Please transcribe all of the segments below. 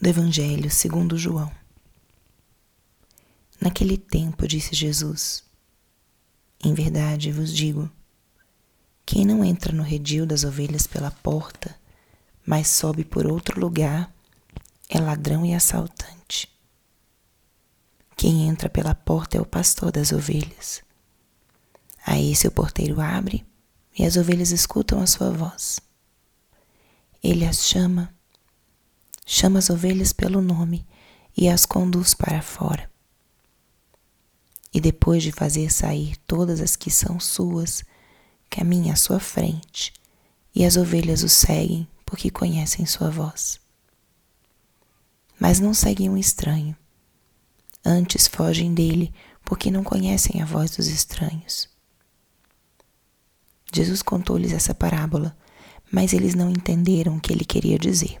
do Evangelho segundo João. Naquele tempo disse Jesus: Em verdade vos digo, quem não entra no redil das ovelhas pela porta, mas sobe por outro lugar, é ladrão e assaltante. Quem entra pela porta é o pastor das ovelhas. A esse o porteiro abre e as ovelhas escutam a sua voz. Ele as chama chama as ovelhas pelo nome e as conduz para fora. E depois de fazer sair todas as que são suas, caminha à sua frente, e as ovelhas o seguem porque conhecem sua voz. Mas não seguem um estranho, antes fogem dele porque não conhecem a voz dos estranhos. Jesus contou-lhes essa parábola, mas eles não entenderam o que ele queria dizer.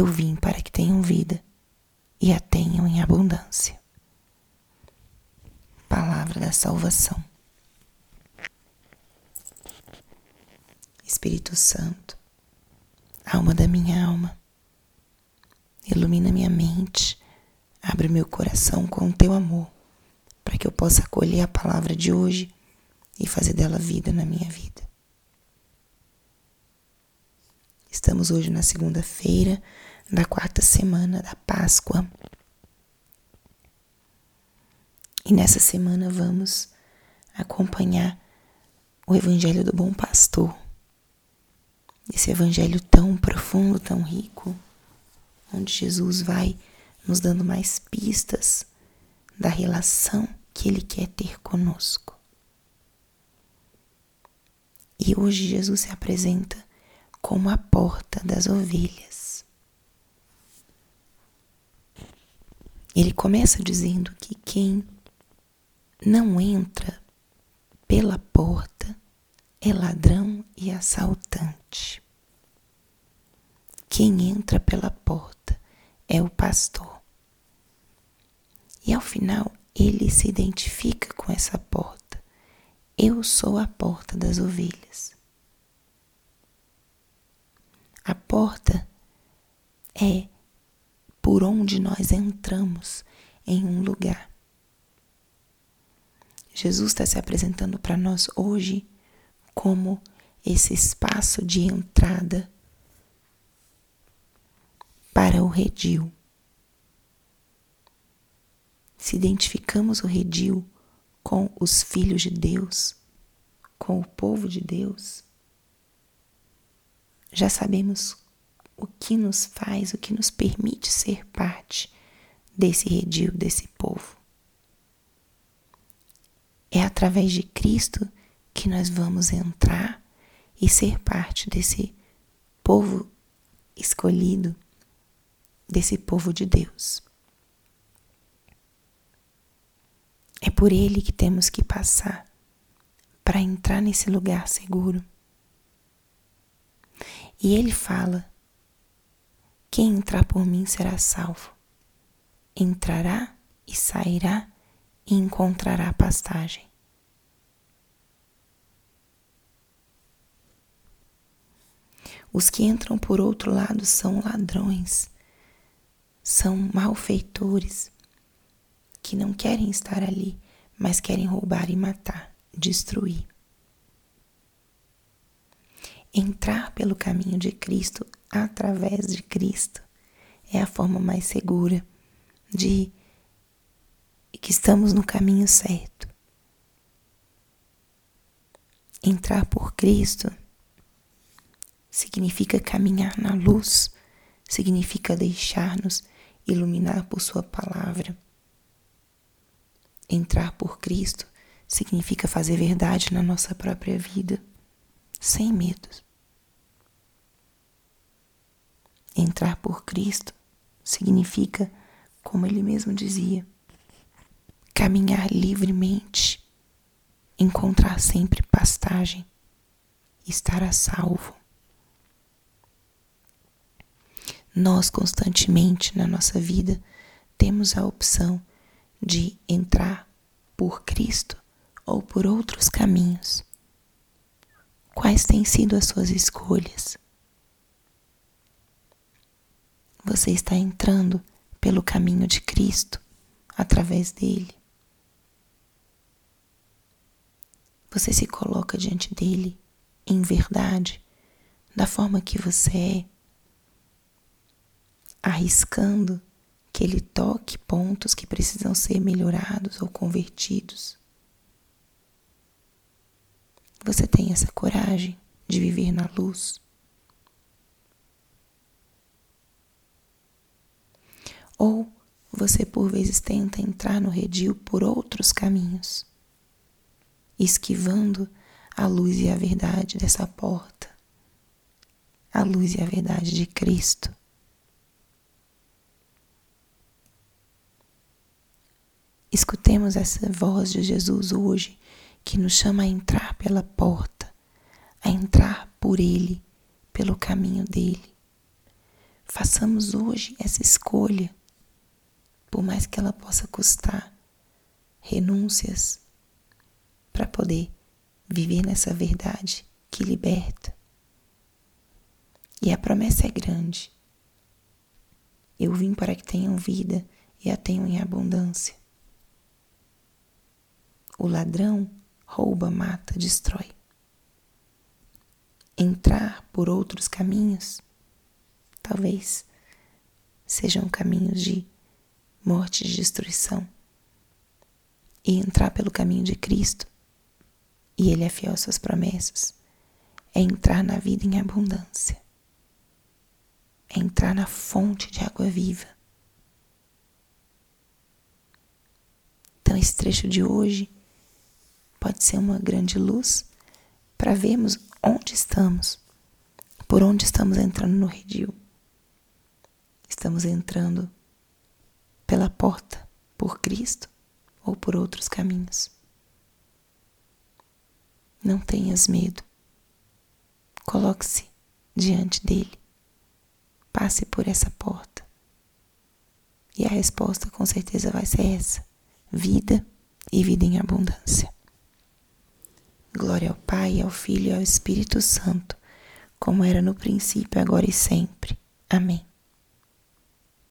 Eu vim para que tenham vida e a tenham em abundância. Palavra da salvação. Espírito Santo, alma da minha alma, ilumina minha mente, abre meu coração com o teu amor, para que eu possa acolher a palavra de hoje e fazer dela vida na minha vida. Estamos hoje na segunda-feira da quarta semana da Páscoa. E nessa semana vamos acompanhar o Evangelho do Bom Pastor. Esse Evangelho tão profundo, tão rico, onde Jesus vai nos dando mais pistas da relação que Ele quer ter conosco. E hoje Jesus se apresenta como a porta das ovelhas. Ele começa dizendo que quem não entra pela porta é ladrão e assaltante. Quem entra pela porta é o pastor. E ao final ele se identifica com essa porta. Eu sou a porta das ovelhas. A porta é por onde nós entramos em um lugar. Jesus está se apresentando para nós hoje como esse espaço de entrada para o redil. Se identificamos o redil com os filhos de Deus, com o povo de Deus, já sabemos o que nos faz, o que nos permite ser parte desse redil, desse povo. É através de Cristo que nós vamos entrar e ser parte desse povo escolhido, desse povo de Deus. É por ele que temos que passar para entrar nesse lugar seguro. E ele fala: Quem entrar por mim será salvo. Entrará e sairá e encontrará pastagem. Os que entram por outro lado são ladrões, são malfeitores, que não querem estar ali, mas querem roubar e matar, destruir. Entrar pelo caminho de Cristo, através de Cristo, é a forma mais segura de que estamos no caminho certo. Entrar por Cristo significa caminhar na luz, significa deixar-nos iluminar por Sua palavra. Entrar por Cristo significa fazer verdade na nossa própria vida sem medos. Entrar por Cristo significa, como ele mesmo dizia, caminhar livremente, encontrar sempre pastagem, estar a salvo. Nós constantemente na nossa vida temos a opção de entrar por Cristo ou por outros caminhos. Quais têm sido as suas escolhas? Você está entrando pelo caminho de Cristo através dele. Você se coloca diante dele em verdade, da forma que você é, arriscando que ele toque pontos que precisam ser melhorados ou convertidos. Você tem essa coragem de viver na luz? Ou você por vezes tenta entrar no redil por outros caminhos, esquivando a luz e a verdade dessa porta, a luz e a verdade de Cristo. Escutemos essa voz de Jesus hoje que nos chama a entrar pela porta, a entrar por Ele, pelo caminho dele. Façamos hoje essa escolha, por mais que ela possa custar renúncias, para poder viver nessa verdade que liberta. E a promessa é grande. Eu vim para que tenham vida e a tenham em abundância. O ladrão rouba, mata, destrói. Entrar por outros caminhos, talvez sejam caminhos de morte e destruição. E entrar pelo caminho de Cristo, e Ele é fiel às suas promessas, é entrar na vida em abundância, é entrar na fonte de água viva. Então, esse trecho de hoje pode ser uma grande luz para vermos onde estamos, por onde estamos entrando no redil. Estamos entrando pela porta, por Cristo ou por outros caminhos. Não tenhas medo. Coloque-se diante dele. Passe por essa porta. E a resposta com certeza vai ser essa: vida e vida em abundância. Glória ao Pai, ao Filho e ao Espírito Santo, como era no princípio, agora e sempre. Amém.